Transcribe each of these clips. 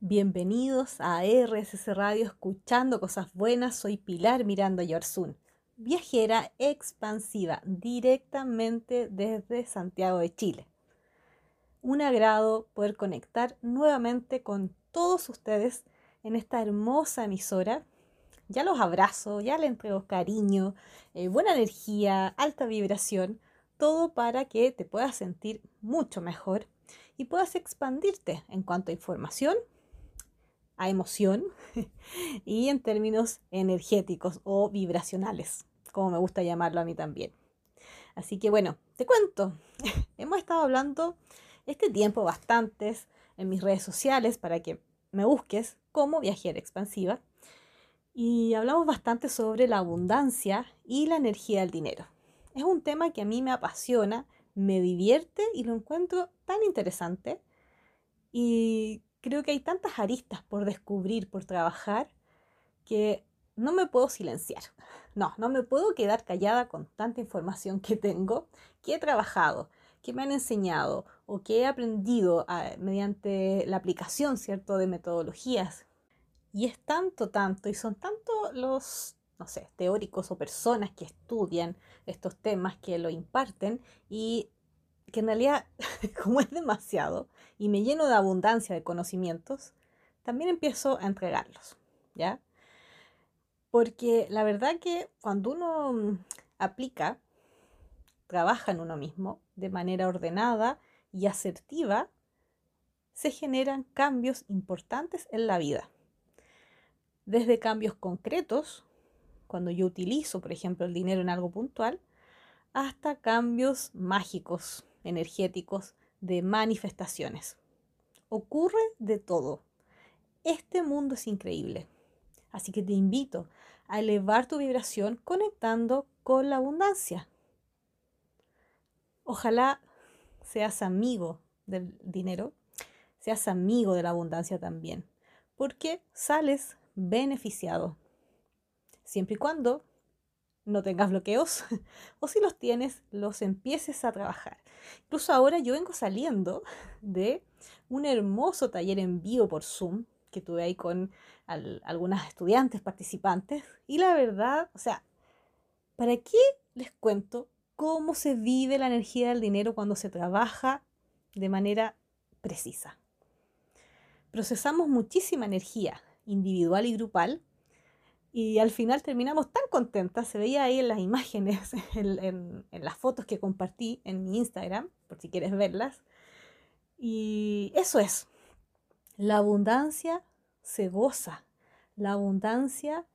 Bienvenidos a RSS Radio Escuchando Cosas Buenas. Soy Pilar Miranda Yorsun, viajera expansiva directamente desde Santiago de Chile. Un agrado poder conectar nuevamente con todos ustedes en esta hermosa emisora. Ya los abrazo, ya les entrego cariño, eh, buena energía, alta vibración, todo para que te puedas sentir mucho mejor y puedas expandirte en cuanto a información a emoción y en términos energéticos o vibracionales, como me gusta llamarlo a mí también. Así que bueno, te cuento, hemos estado hablando este tiempo bastantes en mis redes sociales para que me busques como viajera expansiva y hablamos bastante sobre la abundancia y la energía del dinero. Es un tema que a mí me apasiona, me divierte y lo encuentro tan interesante y creo que hay tantas aristas por descubrir, por trabajar, que no me puedo silenciar. No, no me puedo quedar callada con tanta información que tengo, que he trabajado, que me han enseñado o que he aprendido ah, mediante la aplicación, ¿cierto?, de metodologías. Y es tanto, tanto, y son tanto los, no sé, teóricos o personas que estudian estos temas, que lo imparten, y que en realidad, como es demasiado y me lleno de abundancia de conocimientos, también empiezo a entregarlos, ¿ya? Porque la verdad que cuando uno mm, aplica, trabaja en uno mismo de manera ordenada y asertiva, se generan cambios importantes en la vida. Desde cambios concretos, cuando yo utilizo, por ejemplo, el dinero en algo puntual, hasta cambios mágicos, energéticos de manifestaciones. Ocurre de todo. Este mundo es increíble. Así que te invito a elevar tu vibración conectando con la abundancia. Ojalá seas amigo del dinero, seas amigo de la abundancia también, porque sales beneficiado. Siempre y cuando no tengas bloqueos o si los tienes, los empieces a trabajar. Incluso ahora yo vengo saliendo de un hermoso taller en vivo por Zoom que tuve ahí con algunas estudiantes participantes y la verdad, o sea, ¿para qué les cuento cómo se vive la energía del dinero cuando se trabaja de manera precisa? Procesamos muchísima energía individual y grupal y al final terminamos tan contentas, se veía ahí en las imágenes, en, las fotos que compartí en mi Instagram, por si quieres verlas. Y eso es, la abundancia se goza, la abundancia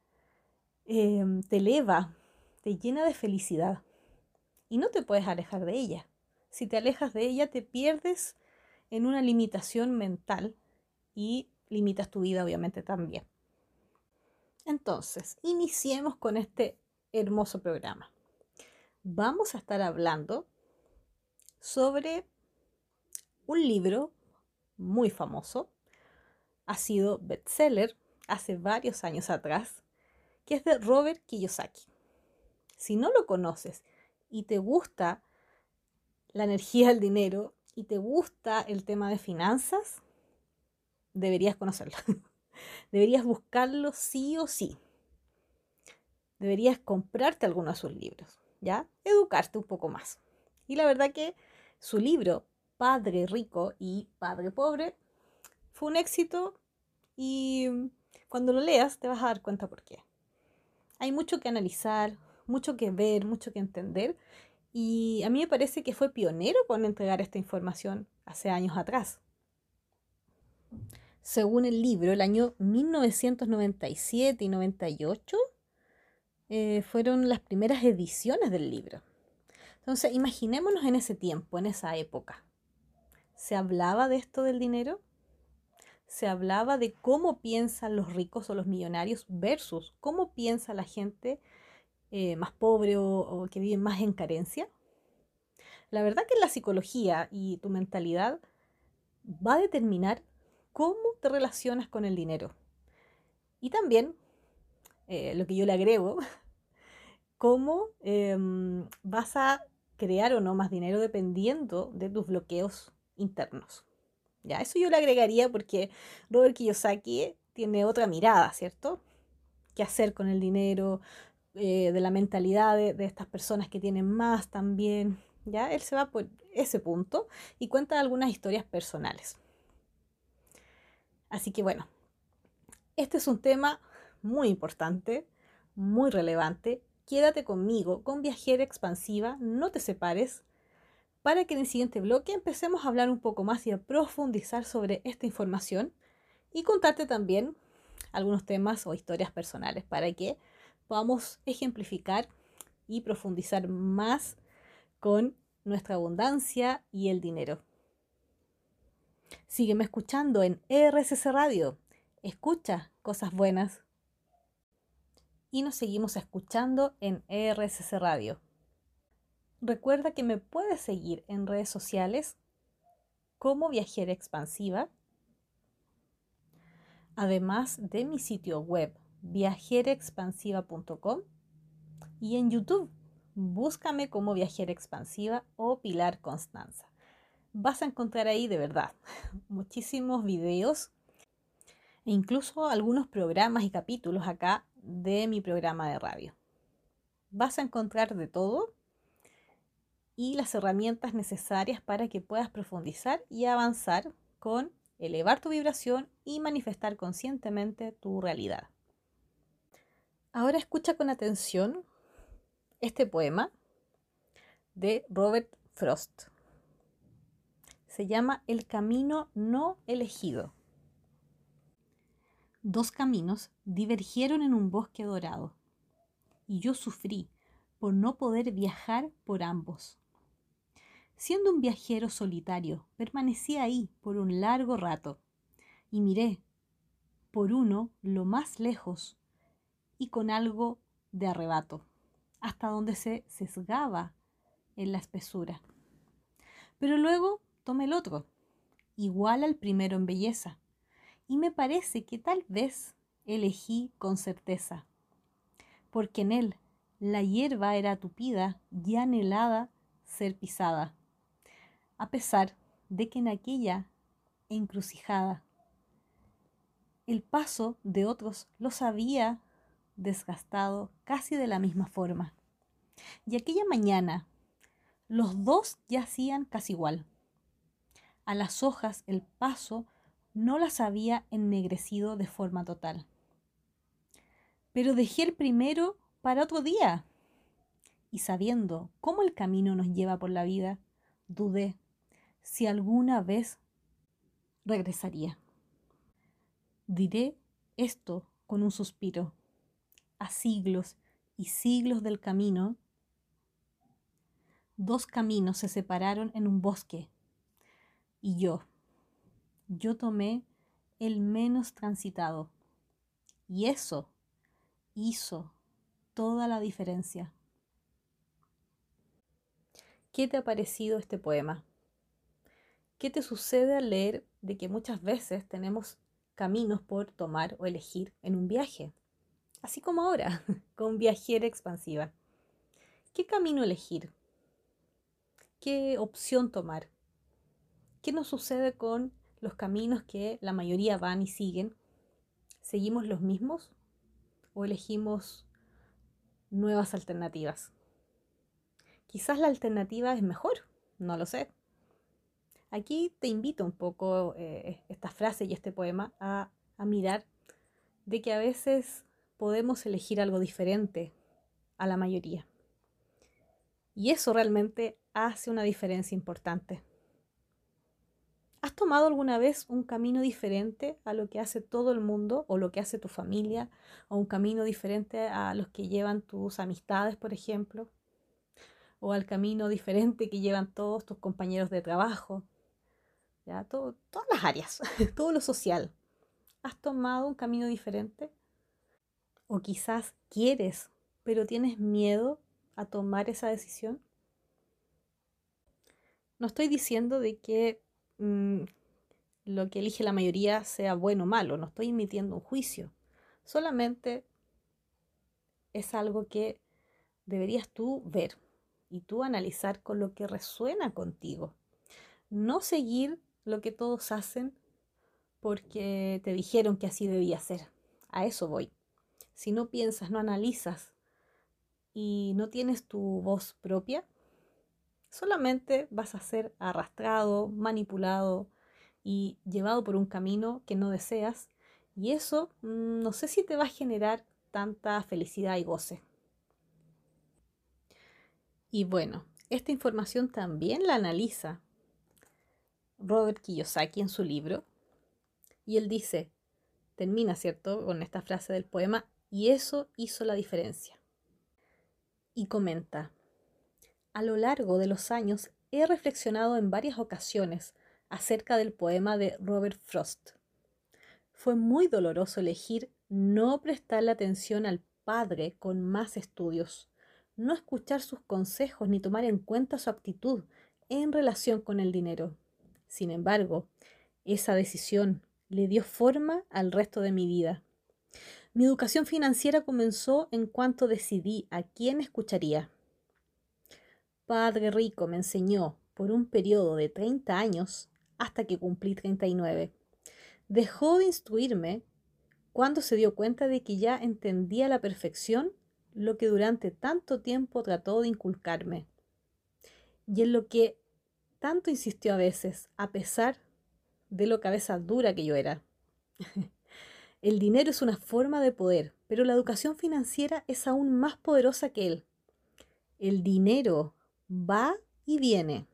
em, te eleva, te llena de felicidad y no te puedes alejar de ella. Si te alejas de ella, te pierdes en una limitación mental y limitas tu vida obviamente también. Entonces, iniciemos con este hermoso programa. Vamos a estar hablando sobre un libro muy famoso, ha sido bestseller hace varios años atrás, que es de Robert Kiyosaki. Si no lo conoces y te gusta la energía del dinero y te gusta el tema de finanzas, deberías conocerlo. Deberías buscarlo sí o sí. Deberías comprarte alguno de sus libros, ¿ya? Educarte un poco más. Y la verdad que su libro, Padre Rico y Padre Pobre, fue un éxito y cuando lo leas te vas a dar cuenta por qué. Hay mucho que analizar, mucho que ver, mucho que entender y a mí me parece que fue pionero con entregar esta información hace años atrás según el libro, el año 1997 y 98 eh, fueron las primeras ediciones del libro. Entonces, imaginémonos en ese tiempo, en esa época. ¿Se hablaba de esto del dinero? ¿Se hablaba de cómo piensan los ricos o los millonarios versus cómo piensa la gente eh, más pobre o, o que vive más en carencia? La verdad que la psicología y tu mentalidad va a determinar cómo te relacionas con el dinero. Y también, eh, lo que yo le agrego, cómo em, vas a crear o no más dinero dependiendo de tus bloqueos internos. Ya, eso yo le agregaría porque Robert Kiyosaki tiene otra mirada, ¿cierto? ¿Qué hacer con el dinero? Eh, de la mentalidad de, de, estas personas que tienen más también. Ya, él se va por ese punto y cuenta algunas historias personales. Así que bueno, este es un tema muy importante, muy relevante. Quédate conmigo con Viajera Expansiva, no te separes, para que en el siguiente bloque empecemos a hablar un poco más y a profundizar sobre esta información y contarte también algunos temas o historias personales para que podamos ejemplificar y profundizar más con nuestra abundancia y el dinero. Sígueme escuchando en RSS Radio. Escucha cosas buenas. Y nos seguimos escuchando en RSS Radio. Recuerda que me puedes seguir en redes sociales como Viajera Expansiva, además de mi sitio web viajeraexpansiva.com y en YouTube búscame como Viajera Expansiva o Pilar Constanza. Vas a encontrar ahí de verdad muchísimos videos e incluso algunos programas y capítulos acá de mi programa de radio. Vas a encontrar de todo y las herramientas necesarias para que puedas profundizar y avanzar con elevar tu vibración y manifestar conscientemente tu realidad. Ahora escucha con atención este poema de Robert Frost. Se llama El camino no elegido. Dos caminos divergieron en un bosque dorado y yo sufrí por no poder viajar por ambos. Siendo un viajero solitario, permanecí ahí por un largo rato y miré por uno lo más lejos y con algo de arrebato, hasta donde se sesgaba en la espesura. Pero luego tomé el otro, igual al primero en belleza, y me parece que tal vez elegí con certeza, porque en él la hierba era tupida y anhelada ser pisada a pesar de que en aquella encrucijada el paso de otros los había desgastado casi de la misma forma. Y aquella mañana los dos yacían casi igual. A las hojas el paso no las había ennegrecido de forma total. Pero dejé el primero para otro día. Y sabiendo cómo el camino nos lleva por la vida, dudé si alguna vez regresaría. Diré esto con un suspiro. A siglos y siglos del camino, dos caminos se separaron en un bosque y yo, yo tomé el menos transitado y eso hizo toda la diferencia. ¿Qué te ha parecido este poema? ¿Qué te sucede al leer de que muchas veces tenemos caminos por tomar o elegir en un viaje? Así como ahora, con viajera expansiva. ¿Qué camino elegir? ¿Qué opción tomar? ¿Qué nos sucede con los caminos que la mayoría van y siguen? ¿Seguimos los mismos o elegimos nuevas alternativas? Quizás la alternativa es mejor, no lo sé. Aquí te invito un poco eh, esta frase y este poema a, a mirar de que a veces podemos elegir algo diferente a la mayoría. Y eso realmente hace una diferencia importante. ¿Has tomado alguna vez un camino diferente a lo que hace todo el mundo o lo que hace tu familia o un camino diferente a los que llevan tus amistades, por ejemplo? O al camino diferente que llevan todos tus compañeros de trabajo ¿ya? todas las áreas, todo lo social. ¿Has tomado un camino diferente? O quizás quieres, pero tienes miedo a tomar esa decisión. No estoy diciendo de que mm, lo que elige la mayoría sea bueno o malo, no estoy emitiendo un juicio. Solamente es algo que deberías tú ver y tú analizar con lo que resuena contigo. No seguir lo que todos hacen porque te dijeron que así debía ser. A eso voy. Si no piensas, no analizas y no tienes tu voz propia, solamente vas a ser arrastrado, manipulado y llevado por un camino que no deseas y eso mm, no sé si te va a generar tanta felicidad y goce. Y bueno, esta información también la analiza Robert Kiyosaki en su libro y él dice, termina, ¿cierto?, con esta frase del poema, y eso hizo la diferencia. Y comenta, a lo largo de los años he reflexionado en varias ocasiones acerca del poema de Robert Frost. Fue muy doloroso elegir no prestarle atención al padre con más estudios, no escuchar sus consejos ni tomar en cuenta su actitud en relación con el dinero. Sin embargo, esa decisión le dio forma al resto de mi vida. Mi educación financiera comenzó en cuanto decidí a quién escucharía. Padre Rico me enseñó por un periodo de 30 años hasta que cumplí 39. Dejó de instruirme cuando se dio cuenta de que ya entendía a la perfección lo que durante tanto tiempo trató de inculcarme. Y en lo que tanto insistió a veces, a pesar de lo cabeza dura que yo era. El dinero es una forma de poder, pero la educación financiera es aún más poderosa que él. El dinero va y viene.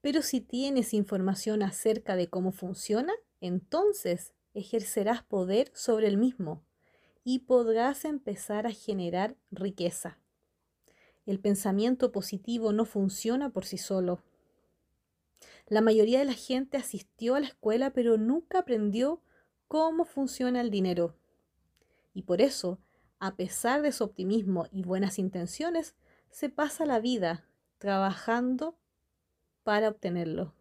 Pero si tienes información acerca de cómo funciona, entonces ejercerás poder sobre el mismo y podrás empezar a generar riqueza. El pensamiento positivo no funciona por sí solo. La mayoría de la gente asistió a la escuela pero nunca aprendió cómo funciona el dinero. Y por eso, a pesar de su optimismo y buenas intenciones, se pasa la vida trabajando para obtenerlo.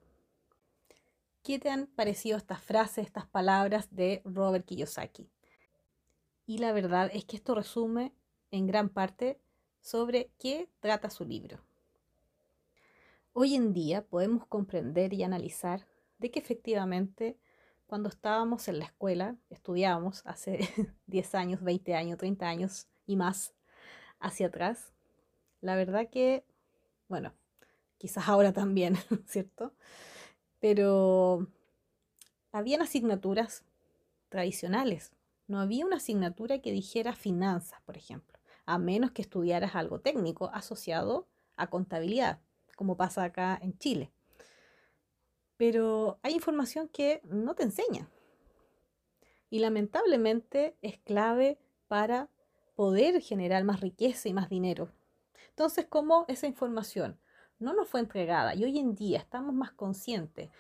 ¿Qué te han parecido estas frases, estas palabras de Robert Kiyosaki? Y la verdad es que esto resume en gran parte sobre qué trata su libro. Hoy en día podemos comprender y analizar de que efectivamente cuando estábamos en la escuela, estudiábamos hace 10 años, 20 años, 30 años y más hacia atrás, la verdad que, bueno, quizás ahora también, ¿cierto? Pero habían asignaturas tradicionales. No había una asignatura que dijera finanzas, por ejemplo, a menos que estudiaras algo técnico asociado a contabilidad como pasa acá en Chile. Pero hay información que no te enseña. Y lamentablemente es clave para poder generar más riqueza y más dinero. Entonces, como esa información no nos fue entregada y hoy en día estamos más conscientes,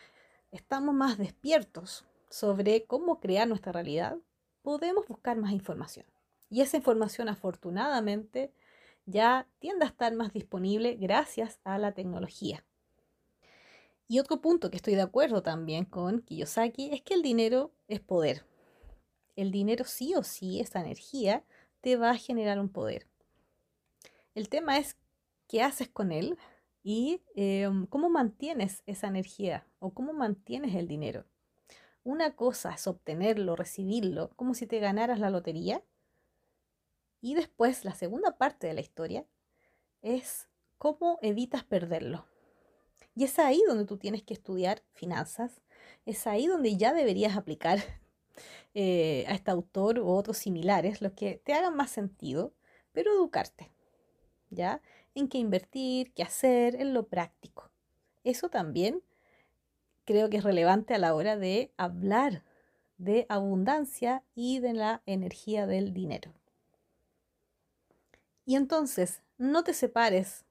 estamos más despiertos sobre cómo crear nuestra realidad, podemos buscar más información. Y esa información afortunadamente ya tiende a estar más disponible gracias a la tecnología. Y otro punto que estoy de acuerdo también con Kiyosaki es que el dinero es poder. El dinero sí o sí, esa energía, te va a generar un poder. El tema es qué haces con él y em, cómo mantienes esa energía o cómo mantienes el dinero. Una cosa es obtenerlo, recibirlo, como si te ganaras la lotería, y después, la segunda parte de la historia es cómo evitas perderlo. Y es ahí donde tú tienes que estudiar finanzas, es ahí donde ya deberías aplicar eh, a este autor u otros similares, los que te hagan más sentido, pero educarte, ¿ya? En qué invertir, qué hacer, en lo práctico. Eso también creo que es relevante a la hora de hablar de abundancia y de la energía del dinero. Y entonces, no te separes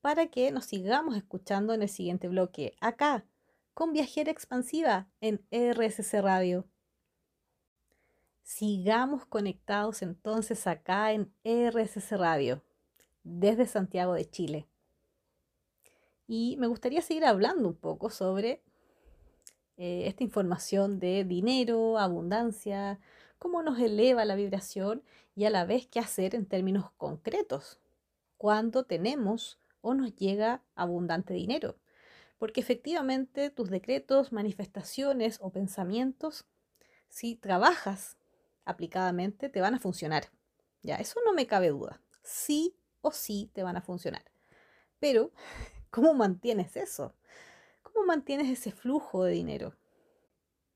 para que nos sigamos escuchando en el siguiente bloque, acá, con Viajera Expansiva en RSC Radio. Sigamos conectados entonces acá en RSC Radio, desde Santiago de Chile. Y me gustaría seguir hablando un poco sobre eh, esta información de dinero, abundancia, cómo nos eleva la vibración y a la vez qué hacer en términos concretos cuando tenemos o nos llega abundante dinero. Porque efectivamente tus decretos, manifestaciones o pensamientos, si trabajas aplicadamente, te van a funcionar. Ya, eso no me cabe duda. Sí o sí te van a funcionar. Pero, ¿cómo mantienes eso? ¿Cómo mantienes ese flujo de dinero?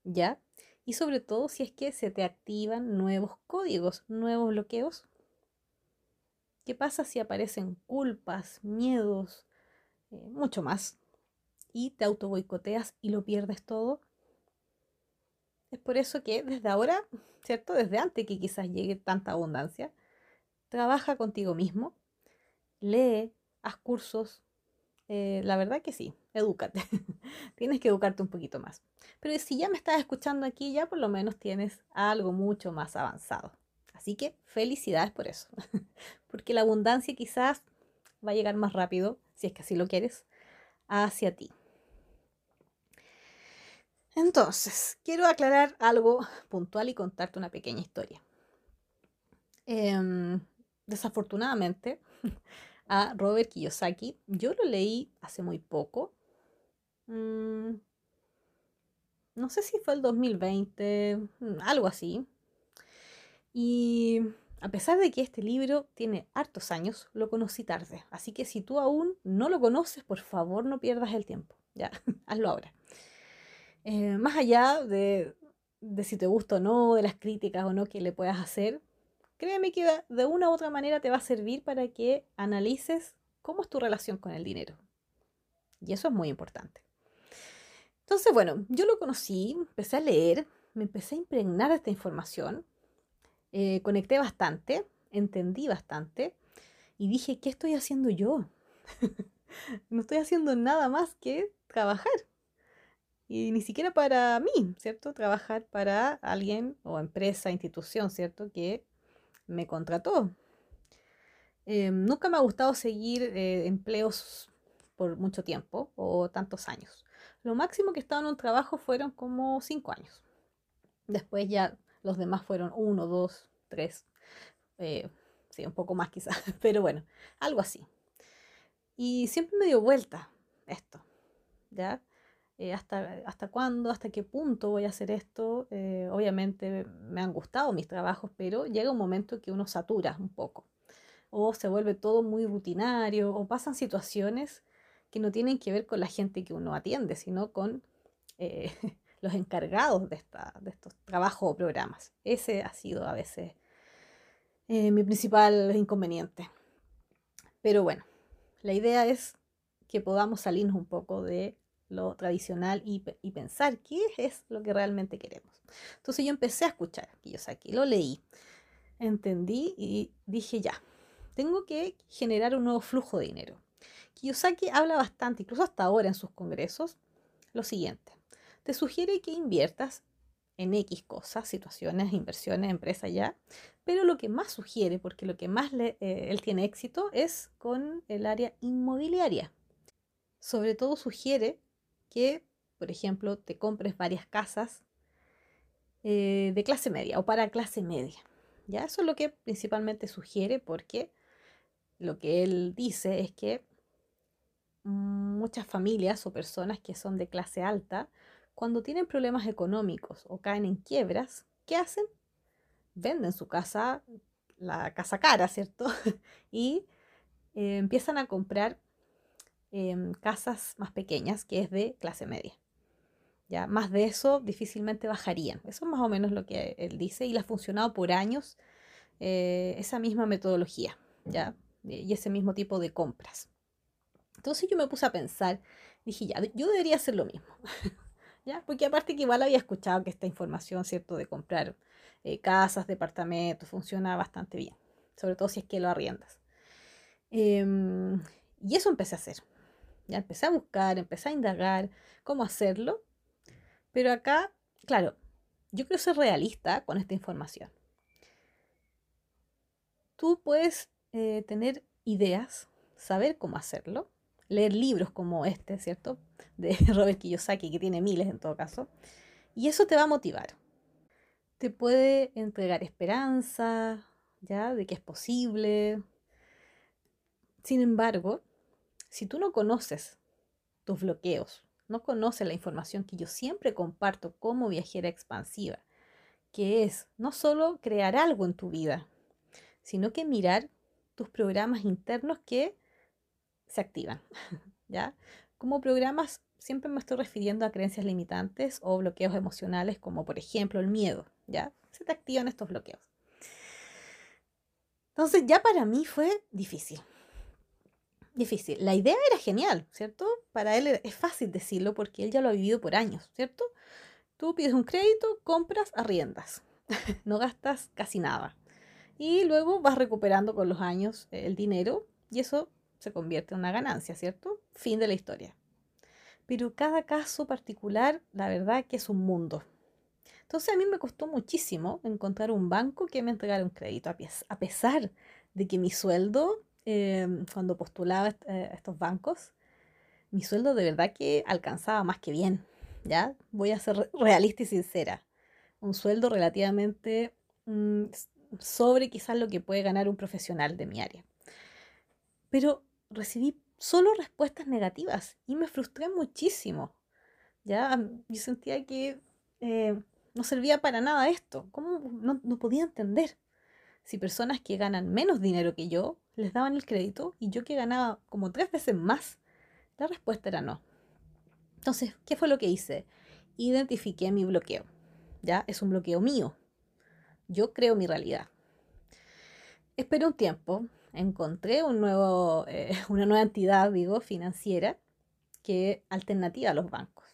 ¿Ya? Y sobre todo si es que se te activan nuevos códigos, nuevos bloqueos. ¿Qué pasa si aparecen culpas, miedos, eh, mucho más? Y te auto boicoteas y lo pierdes todo. Es por eso que desde ahora, ¿cierto? Desde antes que quizás llegue tanta abundancia, trabaja contigo mismo, lee, haz cursos. Eh, la verdad que sí, edúcate. tienes que educarte un poquito más. Pero si ya me estás escuchando aquí, ya por lo menos tienes algo mucho más avanzado. Así que felicidades por eso. Porque la abundancia quizás va a llegar más rápido, si es que así lo quieres, hacia ti. Entonces, quiero aclarar algo puntual y contarte una pequeña historia. Em, desafortunadamente, a Robert Kiyosaki, yo lo leí hace muy poco. Mm, no sé si fue el 2020, mm, algo así. Y a pesar de que este libro tiene hartos años, lo conocí tarde. Así que si tú aún no lo conoces, por favor no pierdas el tiempo. Ya, hazlo ahora. Eh, más allá de, si te gusta o no, de las críticas o no que le puedas hacer, créeme que de una u otra manera te va a servir para que analices cómo es tu relación con el dinero. Y eso es muy importante. Entonces, bueno, yo lo conocí, empecé a leer, me empecé a impregnar de esta información, eh, conecté bastante, entendí bastante y dije, ¿qué estoy haciendo yo? no estoy haciendo nada más que trabajar. Y ni siquiera para mí, ¿cierto? Trabajar para alguien o empresa, institución, ¿cierto? Que me contrató. Em, nunca me ha gustado seguir eh, empleos por mucho tiempo o tantos años. Lo máximo que he estado en un trabajo fueron como cinco años. Después ya los demás fueron uno, dos, tres. Eh, sí, un poco más quizás, pero bueno, algo así. Y siempre me dio vuelta esto, ¿ya? Eh, hasta, hasta cuándo, hasta qué punto voy a hacer esto. Eh, obviamente me han gustado mis trabajos, pero llega un momento que uno satura un poco, o se vuelve todo muy rutinario, o pasan situaciones que no tienen que ver con la gente que uno atiende, sino con eh, los encargados de, esta, de estos trabajos o programas. Ese ha sido a veces mi principal inconveniente. Pero bueno, la idea es que podamos salirnos un poco de lo tradicional y, pensar qué es lo que realmente queremos. Entonces yo empecé a escuchar Kiyosaki, lo leí, entendí y dije ya, tengo que generar un nuevo flujo de dinero. Kiyosaki habla bastante, incluso hasta ahora en sus congresos, lo siguiente. Te sugiere que inviertas en X cosas, situaciones, inversiones, empresas ya, pero lo que más sugiere, porque lo que más le, eh, él tiene éxito es con el área inmobiliaria. Sobre todo sugiere que, por ejemplo, te compres varias casas eh, de clase media o para clase media. ¿ya? Eso es lo que principalmente sugiere porque lo que él dice es que muchas familias o personas que son de clase alta, cuando tienen problemas económicos o caen en quiebras, ¿qué hacen? Venden su casa, la casa cara, ¿cierto? y eh, empiezan a comprar Em, casas más pequeñas, que es de clase media. Ya, más de eso difícilmente bajarían. Eso es más o menos lo que él dice y le ha funcionado por años eh, esa misma metodología, ¿ya? Y ese mismo tipo de compras. Entonces yo me puse a pensar, dije, ya, yo debería hacer lo mismo, ¿ya? Porque aparte que igual había escuchado que esta información, ¿cierto? De comprar eh, casas, departamentos, funciona bastante bien, sobre todo si es que lo arriendas. Em, y eso empecé a hacer. Ya empecé a buscar, empecé a indagar cómo hacerlo. Pero acá, claro, yo quiero ser realista con esta información. Tú puedes eh, tener ideas, saber cómo hacerlo, leer libros como este, ¿cierto? De Robert Kiyosaki, que tiene miles en todo caso, y eso te va a motivar. Te puede entregar esperanza, ¿ya? De que es posible. Sin embargo, si tú no conoces tus bloqueos, no conoce la información que yo siempre comparto como viajera expansiva, que es no solo crear algo en tu vida, sino que mirar tus programas internos que se activan, ¿ya? Como programas siempre me estoy refiriendo a creencias limitantes o bloqueos emocionales, como por ejemplo el miedo, ¿ya? Se te activan estos bloqueos. Entonces ya para mí fue difícil. Difícil. La idea era genial, ¿cierto? Para él es fácil decirlo porque él ya lo ha vivido por años, ¿cierto? Tú pides un crédito, compras, arriendas. no gastas casi nada. Y luego vas recuperando con los años el dinero y eso se convierte en una ganancia, ¿cierto? Fin de la historia. Pero cada caso particular, la verdad que es un mundo. Entonces a mí me costó muchísimo encontrar un banco que me entregara un crédito, a pesar de que mi sueldo, em, cuando postulaba eh, a estos bancos, mi sueldo de verdad que alcanzaba más que bien, ¿ya? Voy a ser realista y sincera. Un sueldo relativamente mm, sobre quizás lo que puede ganar un profesional de mi área. Pero recibí solo respuestas negativas y me frustré muchísimo. Ya, yo sentía que eh, no servía para nada esto. ¿Cómo no, no podía entender? Si personas que ganan menos dinero que yo les daban el crédito y yo que ganaba como tres veces más, la respuesta era no. Entonces, ¿qué fue lo que hice? Identifiqué mi bloqueo. Ya, es un bloqueo mío. Yo creo mi realidad. Esperé un tiempo, encontré un nuevo, eh, una nueva entidad, digo, financiera, que alternativa a los bancos.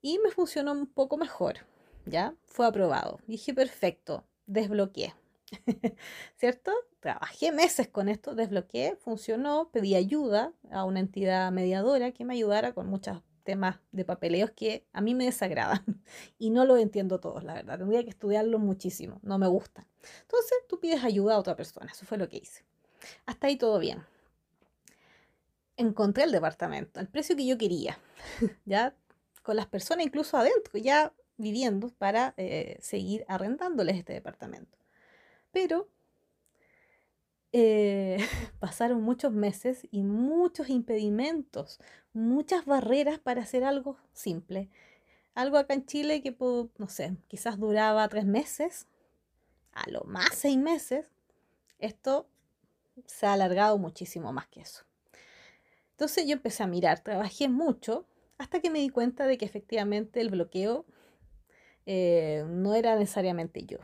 Y me funcionó un poco mejor, ¿ya? Fue aprobado. Dije, perfecto, desbloqueé. ¿Cierto? Trabajé meses con esto, desbloqueé, funcionó, pedí ayuda a una entidad mediadora que me ayudara con muchos temas de papeleos que a mí me desagradan y no lo entiendo todos, la verdad. Tendría que estudiarlo muchísimo, no me gusta. Entonces tú pides ayuda a otra persona, eso fue lo que hice. Hasta ahí todo bien. Encontré el departamento, al precio que yo quería, ya con las personas incluso adentro, ya viviendo para eh, seguir arrendándoles este departamento. Pero eh, pasaron muchos meses y muchos impedimentos, muchas barreras para hacer algo simple. Algo acá en Chile que, no sé, quizás duraba tres meses, a lo más seis meses, esto se ha alargado muchísimo más que eso. Entonces yo empecé a mirar, trabajé mucho hasta que me di cuenta de que efectivamente el bloqueo eh, no era necesariamente yo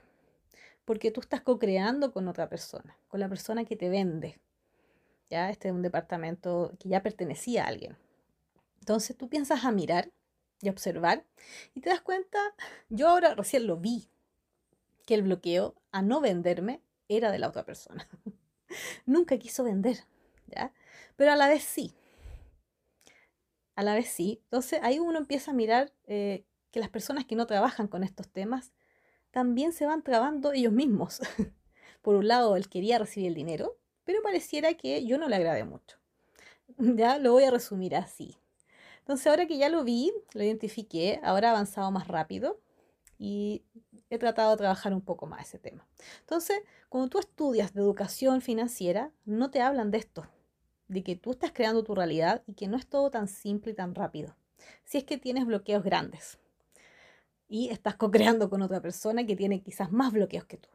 porque tú estás co-creando con otra persona, con la persona que te vende. Ya, este es un departamento que ya pertenecía a alguien. Entonces tú piensas a mirar y observar y te das cuenta, yo ahora recién lo vi, que el bloqueo a no venderme era de la otra persona. Nunca quiso vender, ¿ya? Pero a la vez sí. A la vez sí. Entonces ahí uno empieza a mirar eh, que las personas que no trabajan con estos temas también se van trabando ellos mismos. Por un lado, él quería recibir el dinero, pero pareciera que yo no le agradé mucho. Ya lo voy a resumir así. Entonces, ahora que ya lo vi, lo identifiqué, ahora he avanzado más rápido y he tratado de trabajar un poco más ese tema. Entonces, cuando tú estudias de educación financiera, no te hablan de esto, de que tú estás creando tu realidad y que no es todo tan simple y tan rápido. Si es que tienes bloqueos grandes y estás co-creando con otra persona que tiene quizás más bloqueos que tú.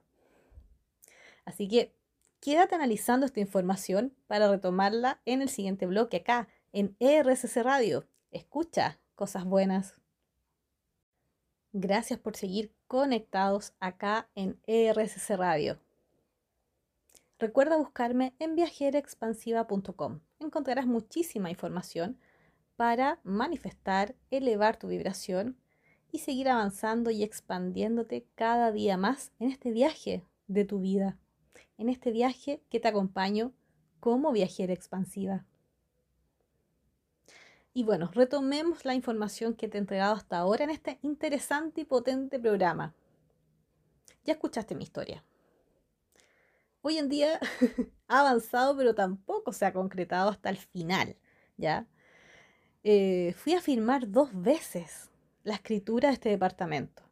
Así que quédate analizando esta información para retomarla en el siguiente bloque acá en ERSC Radio. Escucha cosas buenas. Gracias por seguir conectados acá en ERSC Radio. Recuerda buscarme en viajeraexpansiva.com. Encontrarás muchísima información para manifestar, elevar tu vibración y seguir avanzando y expandiéndote cada día más en este viaje de tu vida, en este viaje que te acompaño como viajera expansiva. Y bueno, retomemos la información que te he entregado hasta ahora en este interesante y potente programa. Ya escuchaste mi historia. Hoy en día ha avanzado, pero tampoco se ha concretado hasta el final, ¿ya? Eh, fui a firmar dos veces la escritura de este departamento.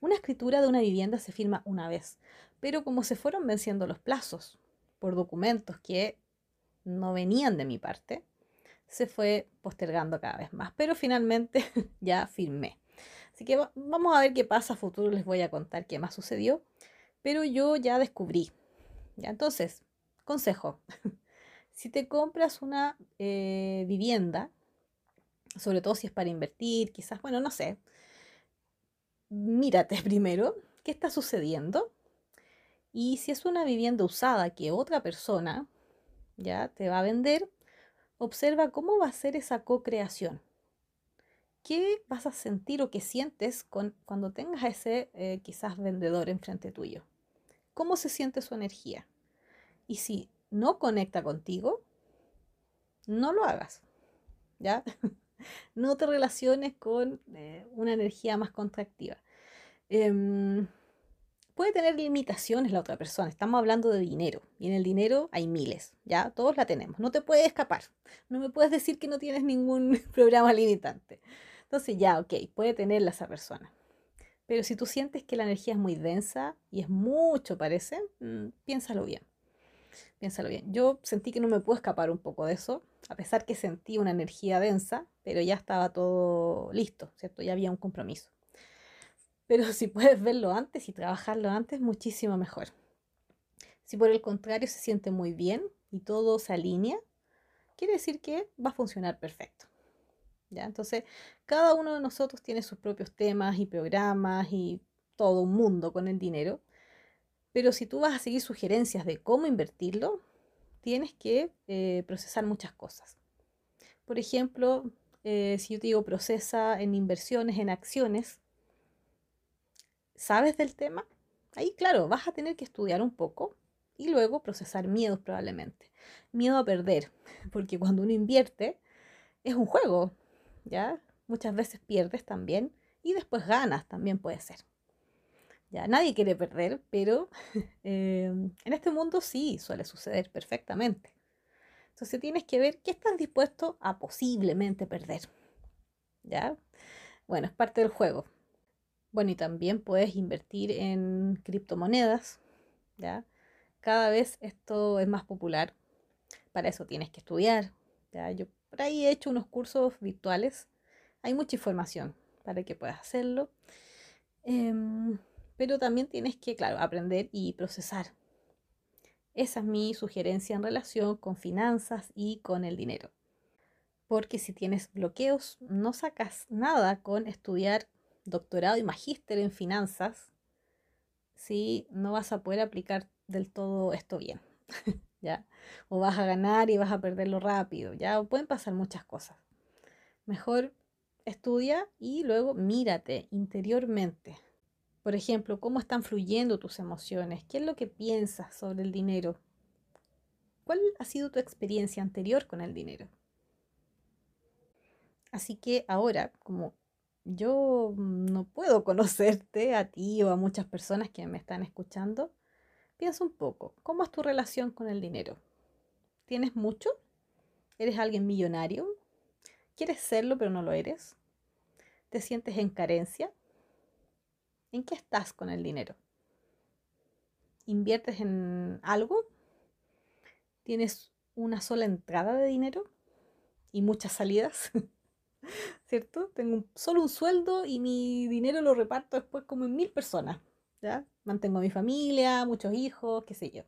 Una escritura de una vivienda se firma una vez, pero como se fueron venciendo los plazos por documentos que no venían de mi parte, se fue postergando cada vez más, pero finalmente ya firmé. Así que vamos a ver qué pasa a futuro, les voy a contar qué más sucedió, pero yo ya descubrí. Ya entonces, consejo, si te compras una eh, vivienda, sobre todo si es para invertir, quizás, bueno, no sé, mírate primero qué está sucediendo y si es una vivienda usada que otra persona ya te va a vender, observa cómo va a ser esa co-creación. ¿Qué vas a sentir o qué sientes cuando tengas a ese eh, quizás vendedor enfrente tuyo? ¿Cómo se siente su energía? Y si no conecta contigo, no lo hagas. ¿Ya? no te relaciones con eh, una energía más contractiva. Em, puede tener limitaciones la otra persona. Estamos hablando de dinero. Y en el dinero hay miles. Ya, todos la tenemos. No te puedes escapar. No me puedes decir que no tienes ningún programa limitante. Entonces, ya, ok, puede tenerla esa persona. Pero si tú sientes que la energía es muy densa y es mucho, parece, mm, piénsalo bien. Piénsalo bien. Yo sentí que no me puedo escapar un poco de eso, a pesar que sentí una energía densa, pero ya estaba todo listo, ¿cierto? Ya había un compromiso. Pero si puedes verlo antes y trabajarlo antes, muchísimo mejor. Si por el contrario se siente muy bien y todo se alinea, quiere decir que va a funcionar perfecto. ¿Ya? Entonces, cada uno de nosotros tiene sus propios temas y programas y todo un mundo con el dinero. Pero si tú vas a seguir sugerencias de cómo invertirlo, tienes que eh, procesar muchas cosas. Por ejemplo, eh, si yo te digo procesa en inversiones, en acciones, ¿sabes del tema? Ahí, claro, vas a tener que estudiar un poco y luego procesar miedos probablemente. Miedo a perder, porque cuando uno invierte es un juego, ¿ya? Muchas veces pierdes también y después ganas también puede ser. Ya, nadie quiere perder, pero em, en este mundo sí suele suceder perfectamente. Entonces tienes que ver qué estás dispuesto a posiblemente perder. ¿Ya? Bueno, es parte del juego. Bueno, y también puedes invertir en criptomonedas, ¿ya? Cada vez esto es más popular. Para eso tienes que estudiar, ¿ya? Yo por ahí he hecho unos cursos virtuales. Hay mucha información para que puedas hacerlo. Em, pero también tienes que, claro, aprender y procesar. Esa es mi sugerencia en relación con finanzas y con el dinero. Porque si tienes bloqueos, no sacas nada con estudiar doctorado y magíster en finanzas si no vas a poder aplicar del todo esto bien. ¿Ya? O vas a ganar y vas a perderlo rápido, ¿ya? O pueden pasar muchas cosas. Mejor estudia y luego mírate interiormente. Por ejemplo, cómo están fluyendo tus emociones, qué es lo que piensas sobre el dinero, cuál ha sido tu experiencia anterior con el dinero. Así que ahora, como yo no puedo conocerte a ti o a muchas personas que me están escuchando. Piensa un poco, ¿cómo es tu relación con el dinero? ¿Tienes mucho? ¿Eres alguien millonario? ¿Quieres serlo pero no lo eres? ¿Te sientes en carencia? ¿En qué estás con el dinero? ¿Inviertes en algo? ¿Tienes una sola entrada de dinero y muchas salidas? ¿cierto? Tengo solo un sueldo y mi dinero lo reparto después como en mil personas, ¿ya? Mantengo a mi familia, muchos hijos, qué sé yo,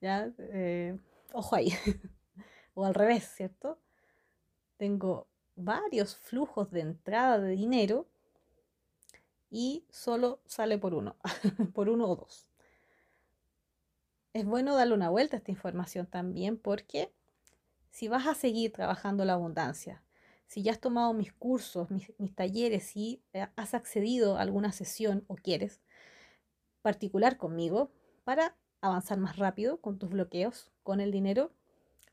¿ya? Eh, ojo ahí. o al revés, ¿cierto? Tengo varios flujos de entrada de dinero y solo sale por uno, por uno o dos. Es bueno darle una vuelta a esta información también porque si vas a seguir trabajando la abundancia, si ya has tomado mis cursos, mis, talleres, si eh, has accedido a alguna sesión o quieres particular conmigo para avanzar más rápido con tus bloqueos, con el dinero,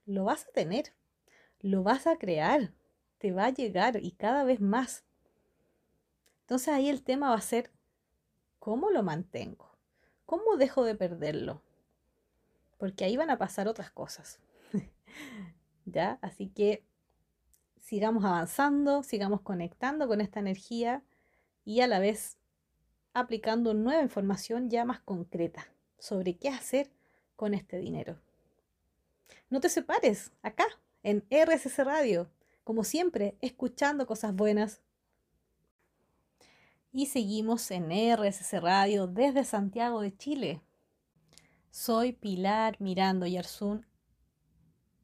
lo vas a tener, lo vas a crear, te va a llegar y cada vez más. Entonces ahí el tema va a ser, ¿cómo lo mantengo? ¿Cómo dejo de perderlo? Porque ahí van a pasar otras cosas. ¿Ya? Así que sigamos avanzando, sigamos conectando con esta energía y a la vez aplicando nueva información ya más concreta sobre qué hacer con este dinero. No te separes, acá, en RSS Radio, como siempre, escuchando cosas buenas. Y seguimos en RSS Radio desde Santiago de Chile. Soy Pilar Mirando Yarzún,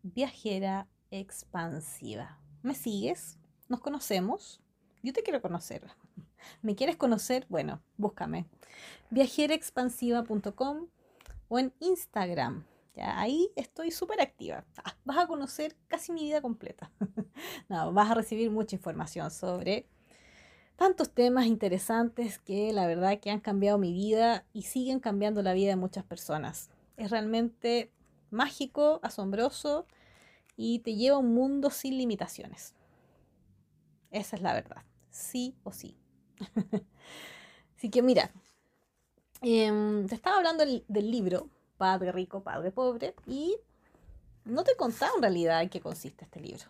viajera expansiva. ¿Me sigues? ¿Nos conocemos? Yo te quiero conocer. ¿Me quieres conocer? Bueno, búscame. viajeraexpansiva.com o en Instagram. Ahí estoy súper activa. Ah, vas a conocer casi mi vida completa. no, vas a recibir mucha información sobre tantos temas interesantes que la verdad que han cambiado mi vida y siguen cambiando la vida de muchas personas. Es realmente mágico, asombroso y te lleva a un mundo sin limitaciones. Esa es la verdad, sí o sí. Así que mira, em, te estaba hablando del, libro Padre Rico, Padre Pobre y no te contaba en realidad en qué consiste este libro.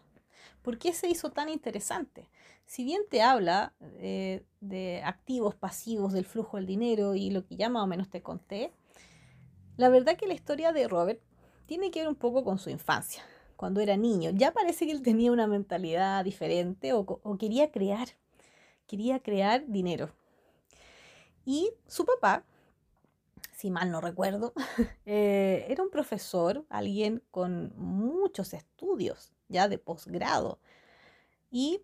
¿Por qué se hizo tan interesante? Si bien te habla eh, de activos, pasivos, del flujo del dinero y lo que ya más o menos te conté, la verdad que la historia de Robert tiene que ver un poco con su infancia, cuando era niño. Ya parece que él tenía una mentalidad diferente o, quería crear, quería crear dinero. Y su papá, si mal no recuerdo, eh, era un profesor, alguien con muchos estudios ya de posgrado. Y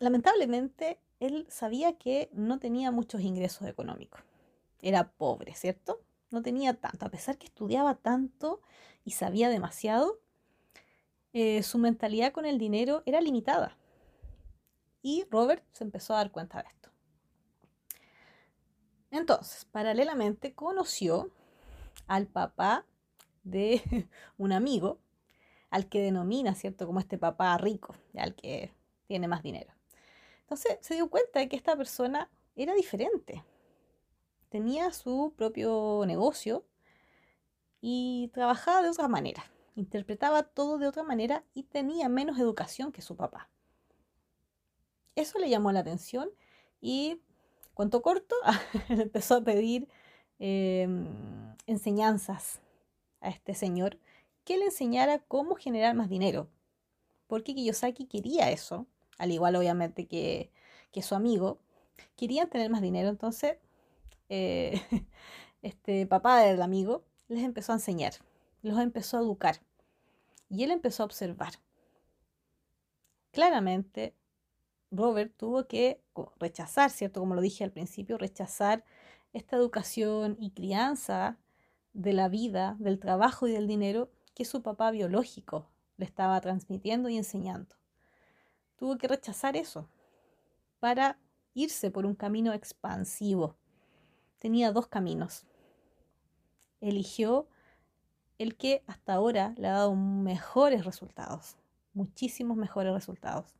lamentablemente él sabía que no tenía muchos ingresos económicos. Era pobre, ¿cierto? No tenía tanto. A pesar que estudiaba tanto y sabía demasiado, eh, su mentalidad con el dinero era limitada. Y Robert se empezó a dar cuenta de esto. Entonces, paralelamente conoció al papá de un amigo, al que denomina, ¿cierto? Como este papá rico, al que tiene más dinero. Entonces se dio cuenta de que esta persona era diferente. Tenía su propio negocio y trabajaba de otra manera. Interpretaba todo de otra manera y tenía menos educación que su papá. Eso le llamó la atención y Cuento corto, empezó a pedir em, enseñanzas a este señor que le enseñara cómo generar más dinero. Porque Kiyosaki quería eso, al igual obviamente que, su amigo, querían tener más dinero. Entonces, eh, este papá del amigo les empezó a enseñar, los empezó a educar. Y él empezó a observar. Claramente, Robert tuvo que rechazar, ¿cierto? Como lo dije al principio, rechazar esta educación y crianza de la vida, del trabajo y del dinero que su papá biológico le estaba transmitiendo y enseñando. Tuvo que rechazar eso para irse por un camino expansivo. Tenía dos caminos. Eligió el que hasta ahora le ha dado mejores resultados, muchísimos mejores resultados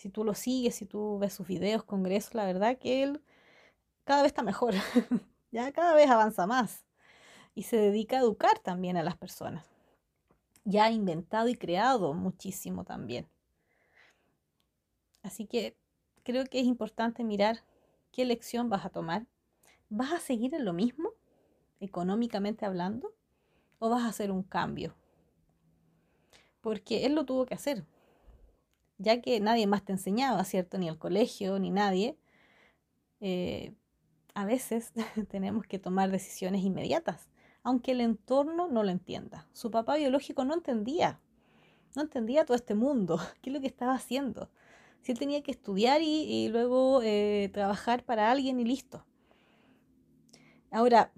si tú lo sigues, si tú ves sus videos, congresos, la verdad que él cada vez está mejor, ya cada vez avanza más y se dedica a educar también a las personas. Ya ha inventado y creado muchísimo también. Así que creo que es importante mirar qué lección vas a tomar. ¿Vas a seguir en lo mismo, económicamente hablando, o vas a hacer un cambio? Porque él lo tuvo que hacer ya que nadie más te enseñaba, ¿cierto? Ni el colegio, ni nadie. Eh, a veces tenemos que tomar decisiones inmediatas, aunque el entorno no lo entienda. Su papá biológico no entendía, no entendía todo este mundo, qué es lo que estaba haciendo. Si él tenía que estudiar y, luego eh, trabajar para alguien y listo. Ahora,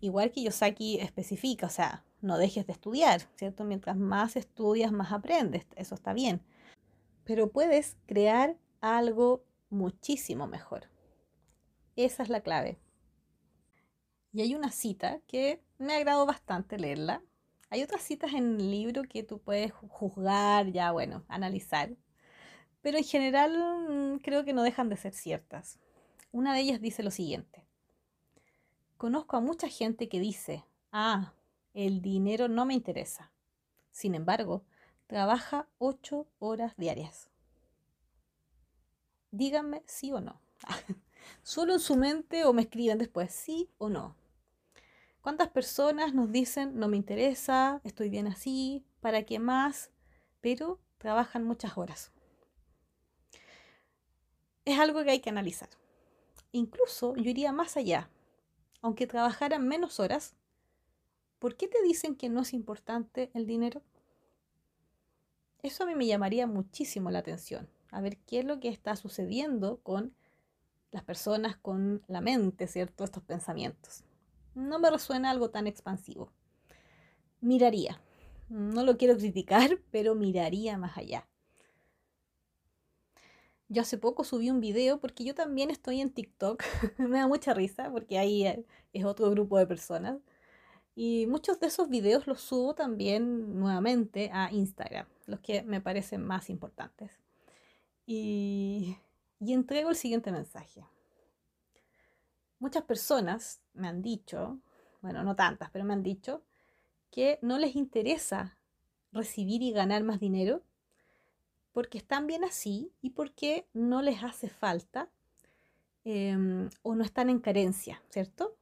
igual que Yosaki especifica, o sea, no dejes de estudiar, ¿cierto? Mientras más estudias, más aprendes, eso está bien pero puedes crear algo muchísimo mejor. Esa es la clave. Y hay una cita que me agradó bastante leerla. Hay otras citas en el libro que tú puedes juzgar, ya bueno, analizar. Pero en general mm, creo que no dejan de ser ciertas. Una de ellas dice lo siguiente. Conozco a mucha gente que dice, ah, el dinero no me interesa. Sin embargo, trabaja ocho horas diarias. Díganme sí o no. Solo en su mente o me escriben después sí o no. ¿Cuántas personas nos dicen no me interesa, estoy bien así, para qué más pero trabajan muchas horas. Es algo que hay que analizar. Incluso yo iría más allá. Aunque trabajaran menos horas, ¿por qué te dicen que no es importante el dinero? Eso a mí me llamaría muchísimo la atención. A ver qué es lo que está sucediendo con las personas, con la mente, ¿cierto? Estos pensamientos. No me resuena algo tan expansivo. Miraría. No lo quiero criticar, pero miraría más allá. Yo hace poco subí un video porque yo también estoy en TikTok. me da mucha risa porque ahí es otro grupo de personas. Y muchos de esos videos los subo también nuevamente a Instagram, los que me parecen más importantes. Y, y entrego el siguiente mensaje. Muchas personas me han dicho, bueno, no tantas, pero me han dicho que no les interesa recibir y ganar más dinero porque están bien así y porque no les hace falta em, o no están en carencia, ¿cierto?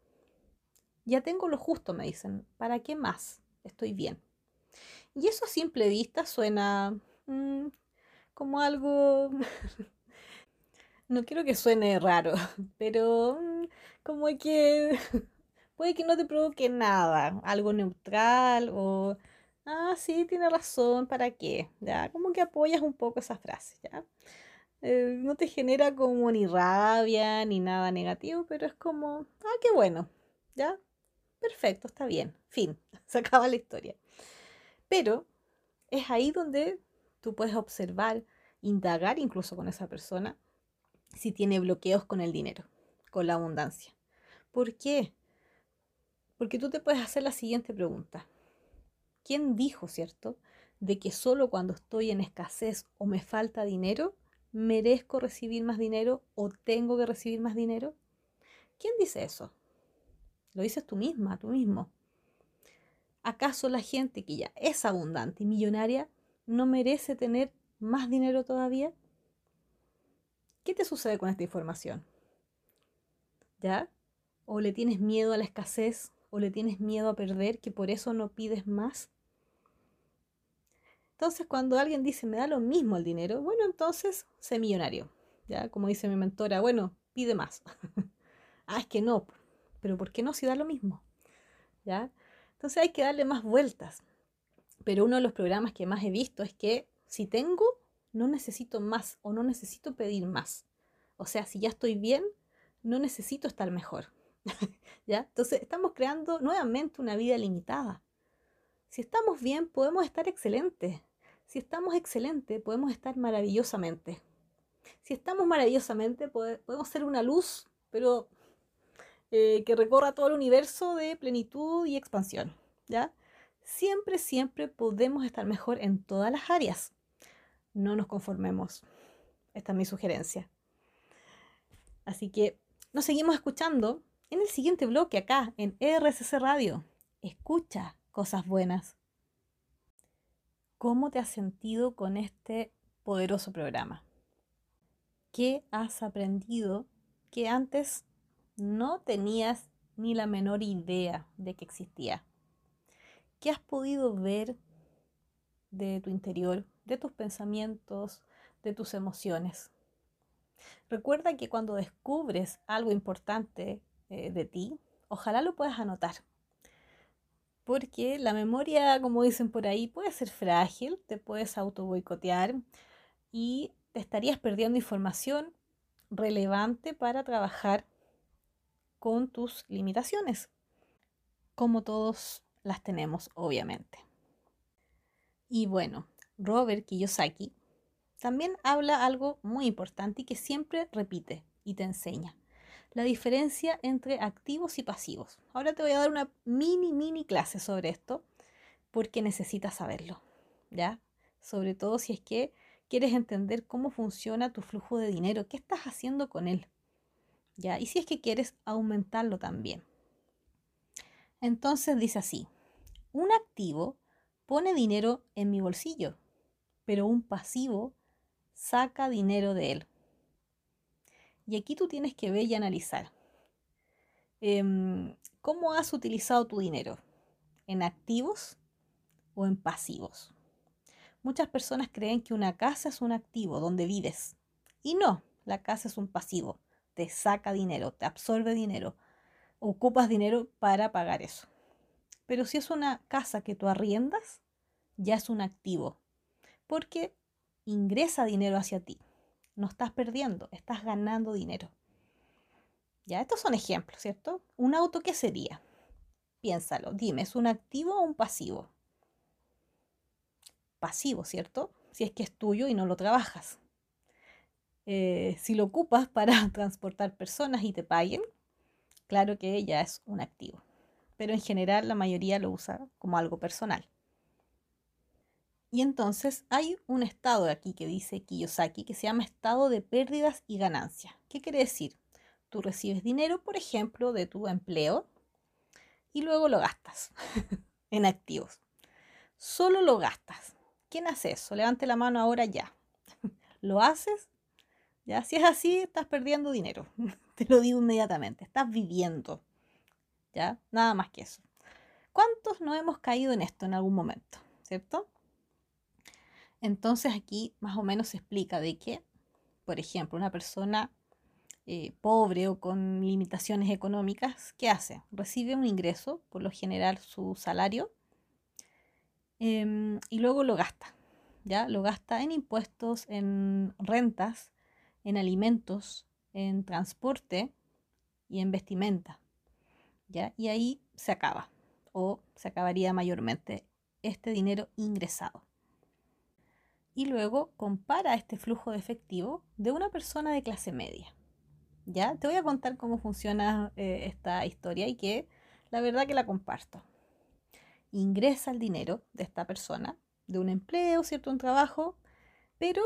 Ya tengo lo justo, me dicen. ¿Para qué más? Estoy bien. Y eso a simple vista suena mm, como algo... no quiero que suene raro, pero mm, como que puede que no te provoque nada, algo neutral o ah, sí, tiene razón, ¿para qué? Ya, como que apoyas un poco esa frase, ¿ya? Eh, no te genera como ni rabia ni nada negativo, pero es como, ah, qué bueno, ¿ya? Perfecto, está bien, fin, se acaba la historia. Pero es ahí donde tú puedes observar, indagar incluso con esa persona si tiene bloqueos con el dinero, con la abundancia. ¿Por qué? Porque tú te puedes hacer la siguiente pregunta. ¿Quién dijo, cierto, de que solo cuando estoy en escasez o me falta dinero, merezco recibir más dinero o tengo que recibir más dinero? ¿Quién dice eso? Lo dices tú misma, tú mismo. ¿Acaso la gente que ya es abundante y millonaria no merece tener más dinero todavía? ¿Qué te sucede con esta información? ¿Ya? ¿O le tienes miedo a la escasez? ¿O le tienes miedo a perder que por eso no pides más? Entonces, cuando alguien dice, me da lo mismo el dinero, bueno, entonces sé millonario. Ya, como dice mi mentora, bueno, pide más. ah, es que no, pero ¿por qué no si da lo mismo? ¿Ya? Entonces hay que darle más vueltas. Pero uno de los programas que más he visto es que si tengo, no necesito más o no necesito pedir más. O sea, si ya estoy bien, no necesito estar mejor. ¿Ya? Entonces estamos creando nuevamente una vida limitada. Si estamos bien, podemos estar excelentes. Si estamos excelentes, podemos estar maravillosamente. Si estamos maravillosamente, podemos ser una luz, pero eh, que recorra todo el universo de plenitud y expansión. ¿ya? Siempre, siempre podemos estar mejor en todas las áreas. No nos conformemos. Esta es mi sugerencia. Así que nos seguimos escuchando en el siguiente bloque acá en RSC Radio. Escucha cosas buenas. ¿Cómo te has sentido con este poderoso programa? ¿Qué has aprendido que antes no tenías ni la menor idea de que existía? ¿Qué has podido ver de tu interior, de tus pensamientos, de tus emociones? Recuerda que cuando descubres algo importante eh, de ti, ojalá lo puedas anotar porque la memoria, como dicen por ahí, puede ser frágil, te puedes auto boicotear y te estarías perdiendo información relevante para trabajar con tus limitaciones, como todos las tenemos, obviamente. Y bueno, Robert Kiyosaki también habla algo muy importante y que siempre repite y te enseña la diferencia entre activos y pasivos. Ahora te voy a dar una mini, mini clase sobre esto porque necesitas saberlo, ¿ya? Sobre todo si es que quieres entender cómo funciona tu flujo de dinero, qué estás haciendo con él, ¿ya? Y si es que quieres aumentarlo también. Entonces dice así, un activo pone dinero en mi bolsillo, pero un pasivo saca dinero de él. Y aquí tú tienes que ver y analizar. Em, ¿Cómo has utilizado tu dinero? ¿En activos o en pasivos? Muchas personas creen que una casa es un activo donde vives. Y no, la casa es un pasivo. Te saca dinero, te absorbe dinero. Ocupas dinero para pagar eso. Pero si es una casa que tú arriendas, ya es un activo. Porque ingresa dinero hacia ti. No estás perdiendo, estás ganando dinero. Ya, estos son ejemplos, ¿cierto? ¿Un auto qué sería? Piénsalo, dime, ¿es un activo o un pasivo? pasivo, ¿cierto? Si es que es tuyo y no lo trabajas. Eh, si lo ocupas para transportar personas y te paguen, claro que ya es un activo. Pero en general la mayoría lo usa como algo personal. Y entonces hay un estado aquí que dice Kiyosaki que se llama estado de pérdidas y ganancias. ¿Qué quiere decir? Tú recibes dinero, por ejemplo, de tu empleo y luego lo gastas en activos. Solo lo gastas. ¿Quién hace eso? Levante la mano ahora ya. ¿Lo haces? Ya, si es así, estás perdiendo dinero. Te lo digo inmediatamente. Estás viviendo. ¿Ya? Nada más que eso. ¿Cuántos no hemos caído en esto en algún momento? ¿Cierto? Entonces aquí más o menos se explica de que, por ejemplo, una persona eh, pobre o con limitaciones económicas, ¿qué hace? Recibe un ingreso, por lo general su salario, Em, y luego lo gasta, ¿ya? Lo gasta en impuestos, en rentas, en alimentos, en transporte y en vestimenta, ¿ya? Y ahí se acaba, o se acabaría mayormente este dinero ingresado. Y luego compara este flujo de efectivo de una persona de clase media. ¿Ya? Te voy a contar cómo funciona eh, esta historia y que la verdad que la comparto ingresa el dinero de esta persona, de un empleo, ¿cierto? Un trabajo, pero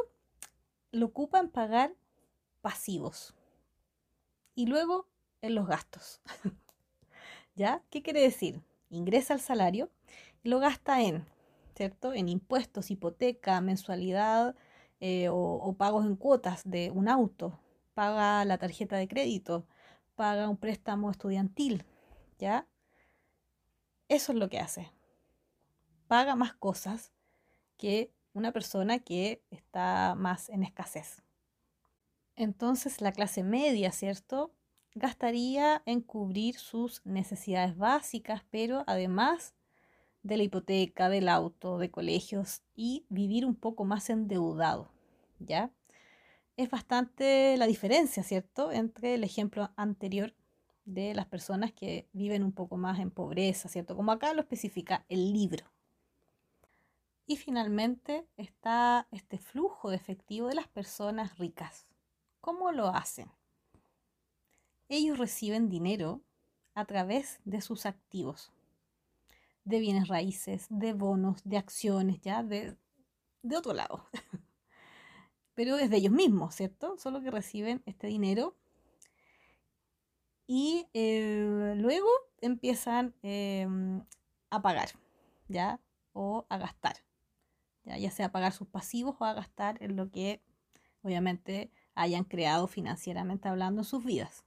lo ocupa en pagar pasivos y luego en los gastos. ¿Ya? ¿Qué quiere decir? Ingresa el salario y lo gasta en, ¿cierto? En impuestos, hipoteca, mensualidad eh, o, o pagos en cuotas de un auto, paga la tarjeta de crédito, paga un préstamo estudiantil, ¿ya? Eso es lo que hace. Paga más cosas que una persona que está más en escasez. Entonces la clase media, ¿cierto? Gastaría en cubrir sus necesidades básicas, pero además de la hipoteca, del auto, de colegios y vivir un poco más endeudado, ¿ya? Es bastante la diferencia, ¿cierto? Entre el ejemplo anterior de las personas que viven un poco más en pobreza, ¿cierto? Como acá lo especifica el libro. Y finalmente está este flujo de efectivo de las personas ricas. ¿Cómo lo hacen? Ellos reciben dinero a través de sus activos, de bienes raíces, de bonos, de acciones, ya de, de otro lado. Pero es de ellos mismos, ¿cierto? Solo que reciben este dinero y eh, luego empiezan em, a pagar, ¿ya? O a gastar, ¿ya? ya sea a pagar sus pasivos o a gastar en lo que obviamente hayan creado financieramente hablando en sus vidas.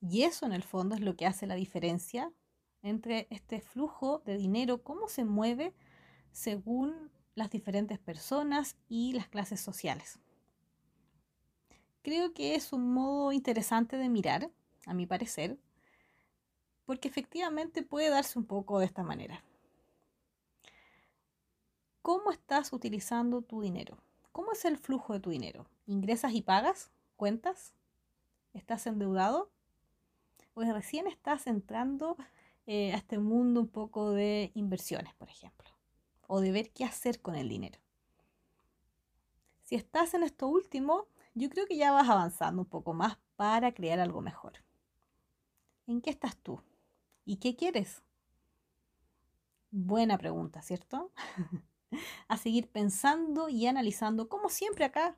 Y eso en el fondo es lo que hace la diferencia entre este flujo de dinero, cómo se mueve según las diferentes personas y las clases sociales creo que es un modo interesante de mirar, a mi parecer, porque efectivamente puede darse un poco de esta manera. ¿Cómo estás utilizando tu dinero? ¿Cómo es el flujo de tu dinero? ¿Ingresas y pagas? ¿Cuentas? ¿Estás endeudado? ¿O recién estás entrando eh, a este mundo un poco de inversiones, por ejemplo? O de ver qué hacer con el dinero. Si estás en esto último, yo creo que ya vas avanzando un poco más para crear algo mejor. ¿En qué estás tú? ¿Y qué quieres? Buena pregunta, ¿cierto? a seguir pensando y analizando, como siempre acá,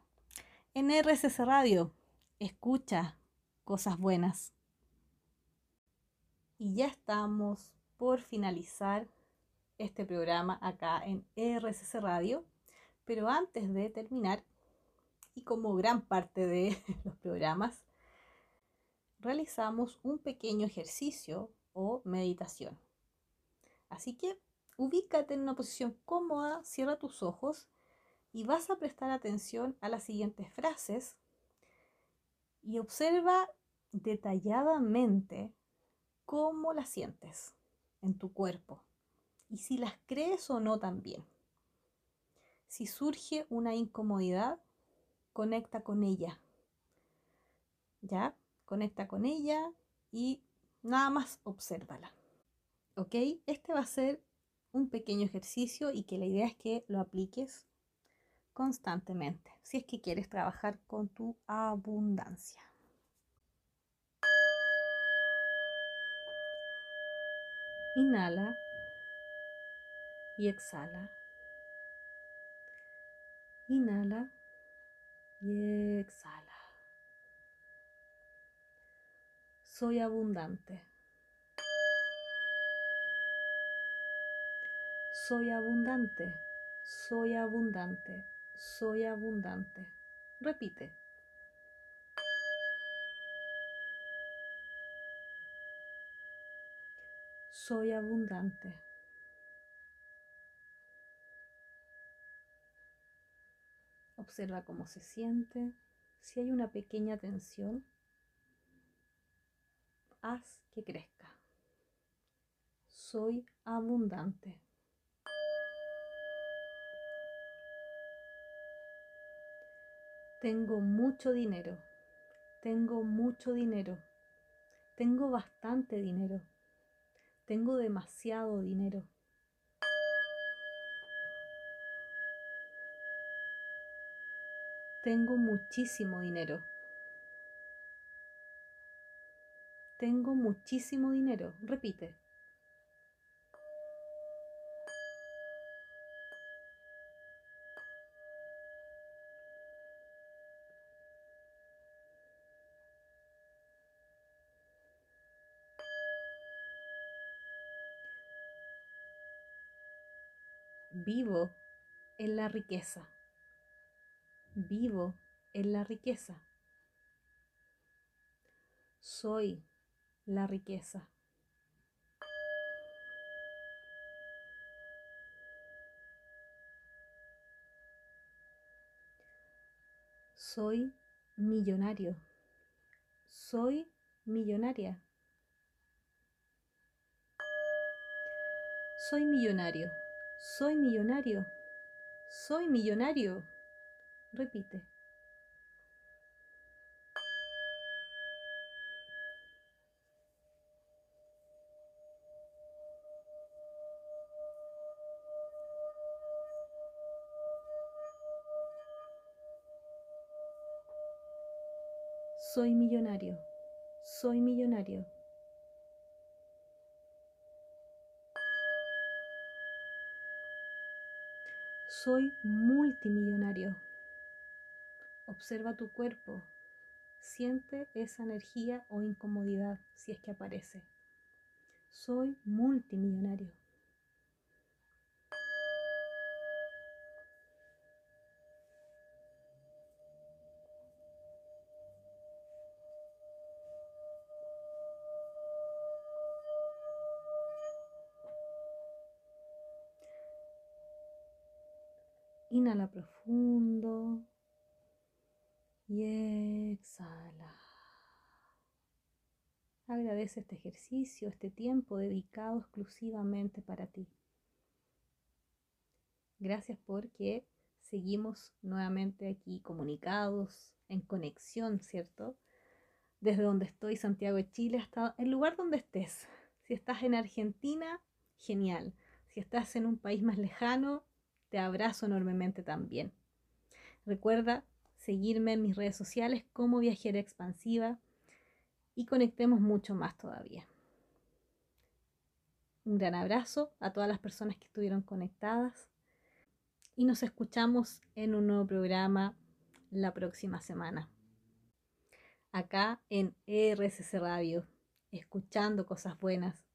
en RSS Radio. Escucha cosas buenas. Y ya estamos por finalizar este programa acá en RSS Radio. Pero antes de terminar, y como gran parte de los programas, realizamos un pequeño ejercicio o meditación. Así que Ubícate en una posición cómoda, cierra tus ojos y vas a prestar atención a las siguientes frases y observa detalladamente cómo las sientes en tu cuerpo y si las crees o no también. Si surge una incomodidad, conecta con ella. ¿Ya? Conecta con ella y nada más obsérvala. ¿Ok? Este va a ser un pequeño ejercicio y que la idea es que lo apliques constantemente si es que quieres trabajar con tu abundancia. Inhala y exhala. Inhala y exhala. Soy abundante. Soy abundante. Soy abundante. Soy abundante. Repite. Soy abundante. Observa cómo se siente. Si hay una pequeña tensión, haz que crezca. Soy abundante. Tengo mucho dinero. Tengo mucho dinero. Tengo bastante dinero. Tengo demasiado dinero. Tengo muchísimo dinero. Tengo muchísimo dinero. Repite. Vivo en la riqueza. Vivo en la riqueza. Soy la riqueza. Soy millonario. Soy millonaria. Soy millonario. Soy millonario. Soy millonario. Repite. Soy millonario. Soy millonario. Soy multimillonario. Observa tu cuerpo. Siente esa energía o incomodidad si es que aparece. Soy multimillonario. Profundo y exhala. Agradece este ejercicio, este tiempo dedicado exclusivamente para ti. Gracias porque seguimos nuevamente aquí comunicados, en conexión, ¿cierto? Desde donde estoy, Santiago de Chile, hasta el lugar donde estés. Si estás en Argentina, genial. Si estás en un país más lejano, te abrazo enormemente también. Recuerda seguirme en mis redes sociales como viajera expansiva y conectemos mucho más todavía. Un gran abrazo a todas las personas que estuvieron conectadas y nos escuchamos en un nuevo programa la próxima semana. Acá en RSC Radio, escuchando cosas buenas